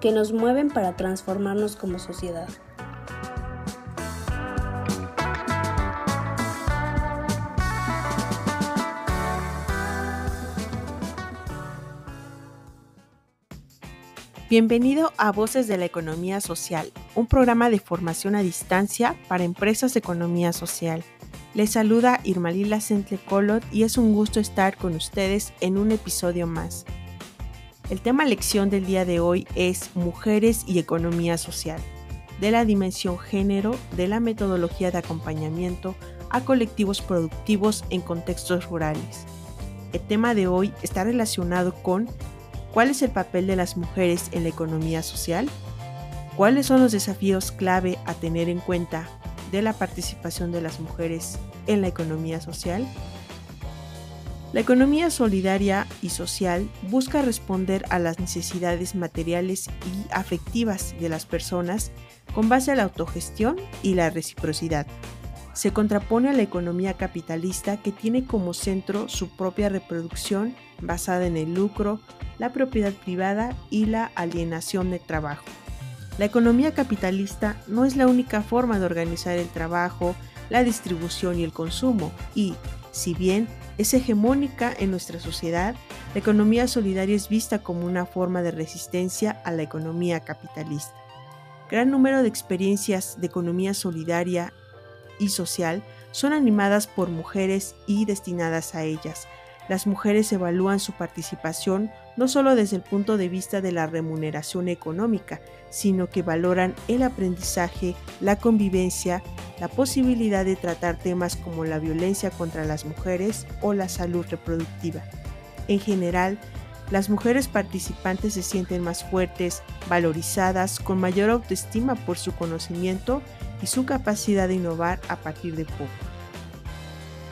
que nos mueven para transformarnos como sociedad. Bienvenido a Voces de la Economía Social, un programa de formación a distancia para empresas de economía social. Les saluda Irmalila Colot y es un gusto estar con ustedes en un episodio más. El tema lección del día de hoy es Mujeres y Economía Social, de la dimensión género de la metodología de acompañamiento a colectivos productivos en contextos rurales. El tema de hoy está relacionado con ¿Cuál es el papel de las mujeres en la economía social? ¿Cuáles son los desafíos clave a tener en cuenta de la participación de las mujeres en la economía social? La economía solidaria y social busca responder a las necesidades materiales y afectivas de las personas con base a la autogestión y la reciprocidad. Se contrapone a la economía capitalista que tiene como centro su propia reproducción basada en el lucro, la propiedad privada y la alienación de trabajo. La economía capitalista no es la única forma de organizar el trabajo, la distribución y el consumo, y, si bien es hegemónica en nuestra sociedad, la economía solidaria es vista como una forma de resistencia a la economía capitalista. Gran número de experiencias de economía solidaria y social son animadas por mujeres y destinadas a ellas, las mujeres evalúan su participación no solo desde el punto de vista de la remuneración económica, sino que valoran el aprendizaje, la convivencia, la posibilidad de tratar temas como la violencia contra las mujeres o la salud reproductiva. En general, las mujeres participantes se sienten más fuertes, valorizadas, con mayor autoestima por su conocimiento y su capacidad de innovar a partir de poco.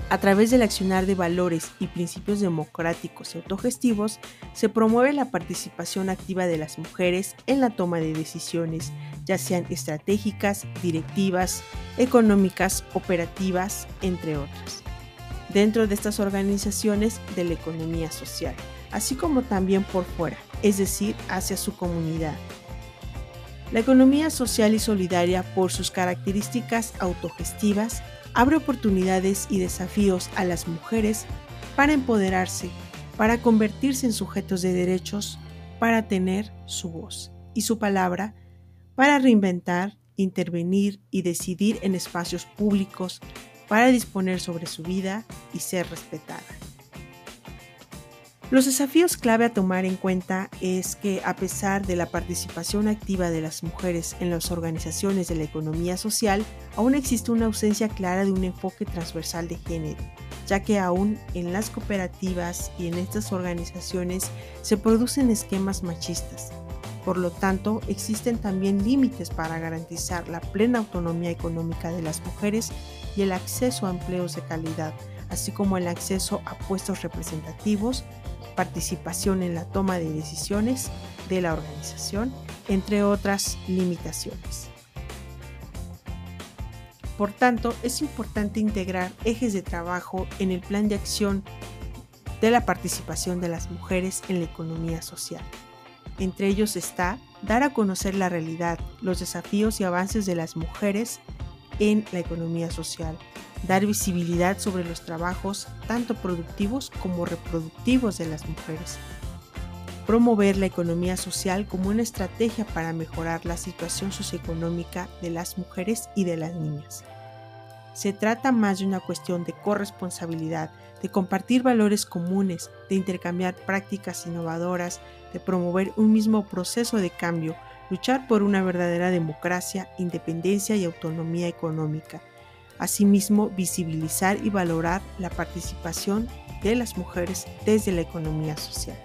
A través del accionar de valores y principios democráticos y autogestivos, se promueve la participación activa de las mujeres en la toma de decisiones, ya sean estratégicas, directivas, económicas, operativas, entre otras, dentro de estas organizaciones de la economía social, así como también por fuera, es decir, hacia su comunidad. La economía social y solidaria, por sus características autogestivas, abre oportunidades y desafíos a las mujeres para empoderarse, para convertirse en sujetos de derechos, para tener su voz y su palabra, para reinventar, intervenir y decidir en espacios públicos, para disponer sobre su vida y ser respetada. Los desafíos clave a tomar en cuenta es que a pesar de la participación activa de las mujeres en las organizaciones de la economía social, aún existe una ausencia clara de un enfoque transversal de género, ya que aún en las cooperativas y en estas organizaciones se producen esquemas machistas. Por lo tanto, existen también límites para garantizar la plena autonomía económica de las mujeres y el acceso a empleos de calidad, así como el acceso a puestos representativos participación en la toma de decisiones de la organización, entre otras limitaciones. Por tanto, es importante integrar ejes de trabajo en el plan de acción de la participación de las mujeres en la economía social. Entre ellos está dar a conocer la realidad, los desafíos y avances de las mujeres en la economía social, dar visibilidad sobre los trabajos tanto productivos como reproductivos de las mujeres, promover la economía social como una estrategia para mejorar la situación socioeconómica de las mujeres y de las niñas. Se trata más de una cuestión de corresponsabilidad, de compartir valores comunes, de intercambiar prácticas innovadoras, de promover un mismo proceso de cambio, luchar por una verdadera democracia, independencia y autonomía económica Asimismo, visibilizar y valorar la participación de las mujeres desde la economía social.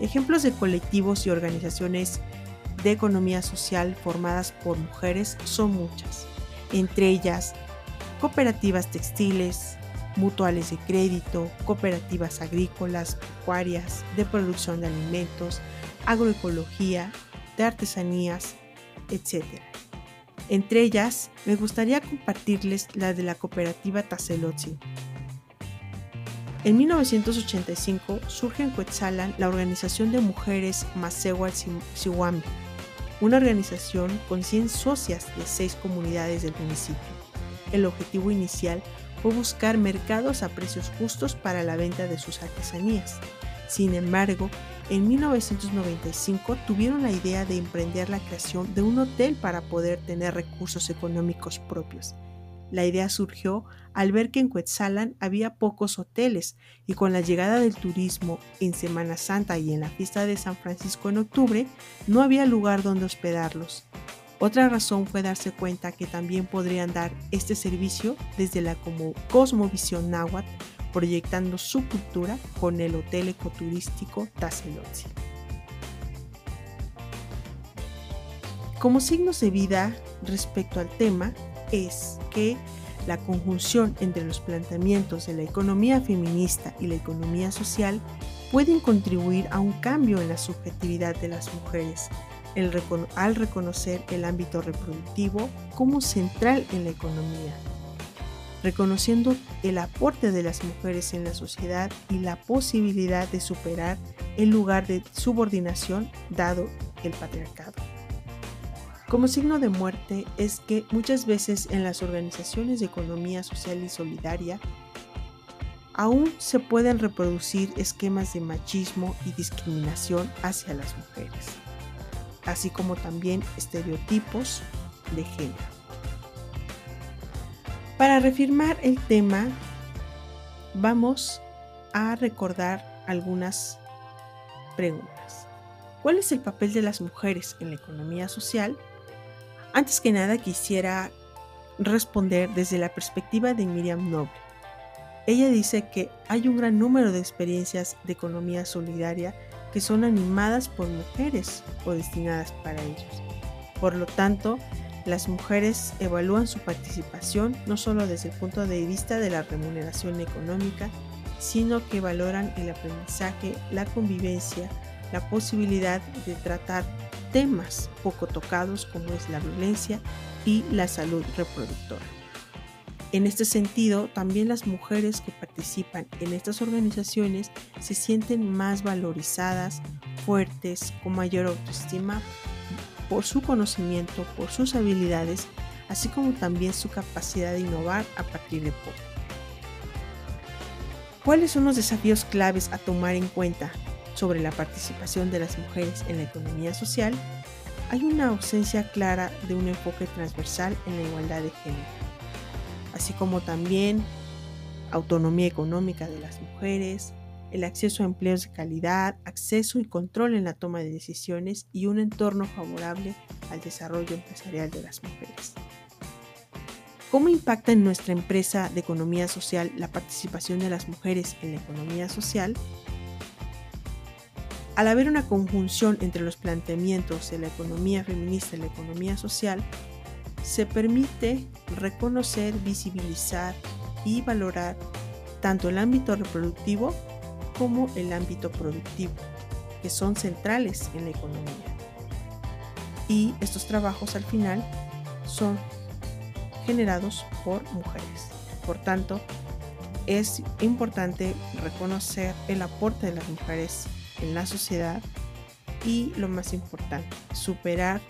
Ejemplos de colectivos y organizaciones de economía social formadas por mujeres son muchas, entre ellas cooperativas textiles, mutuales de crédito, cooperativas agrícolas, pecuarias, de producción de alimentos, agroecología, de artesanías, etc. Entre ellas, me gustaría compartirles la de la cooperativa Tazelotzi. En 1985 surge en Cuetzalan la Organización de Mujeres Masewal Siwami, una organización con 100 socias de 6 comunidades del municipio. El objetivo inicial fue buscar mercados a precios justos para la venta de sus artesanías. Sin embargo, en 1995 tuvieron la idea de emprender la creación de un hotel para poder tener recursos económicos propios. La idea surgió al ver que en Cuetzalan había pocos hoteles y con la llegada del turismo en Semana Santa y en la fiesta de San Francisco en octubre, no había lugar donde hospedarlos. Otra razón fue darse cuenta que también podrían dar este servicio desde la como Cosmovisión Náhuatl proyectando su cultura con el hotel ecoturístico Tazelotzi. Como signos de vida respecto al tema es que la conjunción entre los planteamientos de la economía feminista y la economía social pueden contribuir a un cambio en la subjetividad de las mujeres al reconocer el ámbito reproductivo como central en la economía reconociendo el aporte de las mujeres en la sociedad y la posibilidad de superar el lugar de subordinación dado el patriarcado. Como signo de muerte es que muchas veces en las organizaciones de economía social y solidaria aún se pueden reproducir esquemas de machismo y discriminación hacia las mujeres, así como también estereotipos de género. Para reafirmar el tema, vamos a recordar algunas preguntas. ¿Cuál es el papel de las mujeres en la economía social? Antes que nada quisiera responder desde la perspectiva de Miriam Noble. Ella dice que hay un gran número de experiencias de economía solidaria que son animadas por mujeres o destinadas para ellos. Por lo tanto, las mujeres evalúan su participación no solo desde el punto de vista de la remuneración económica, sino que valoran el aprendizaje, la convivencia, la posibilidad de tratar temas poco tocados como es la violencia y la salud reproductora. En este sentido, también las mujeres que participan en estas organizaciones se sienten más valorizadas, fuertes, con mayor autoestima por su conocimiento, por sus habilidades, así como también su capacidad de innovar a partir de poco. ¿Cuáles son los desafíos claves a tomar en cuenta sobre la participación de las mujeres en la economía social? Hay una ausencia clara de un enfoque transversal en la igualdad de género, así como también autonomía económica de las mujeres, el acceso a empleos de calidad, acceso y control en la toma de decisiones y un entorno favorable al desarrollo empresarial de las mujeres. ¿Cómo impacta en nuestra empresa de economía social la participación de las mujeres en la economía social? Al haber una conjunción entre los planteamientos de la economía feminista y la economía social, se permite reconocer, visibilizar y valorar tanto el ámbito reproductivo como el ámbito productivo, que son centrales en la economía. Y estos trabajos al final son generados por mujeres. Por tanto, es importante reconocer el aporte de las mujeres en la sociedad y lo más importante, superar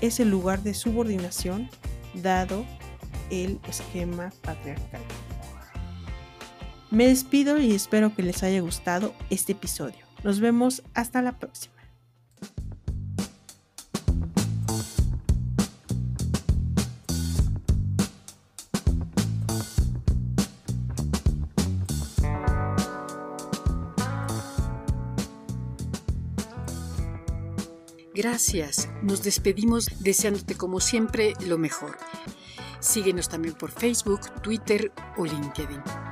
ese lugar de subordinación dado el esquema patriarcal. Me despido y espero que les haya gustado este episodio. Nos vemos hasta la próxima. Gracias. Nos despedimos deseándote como siempre lo mejor. Síguenos también por Facebook, Twitter o LinkedIn.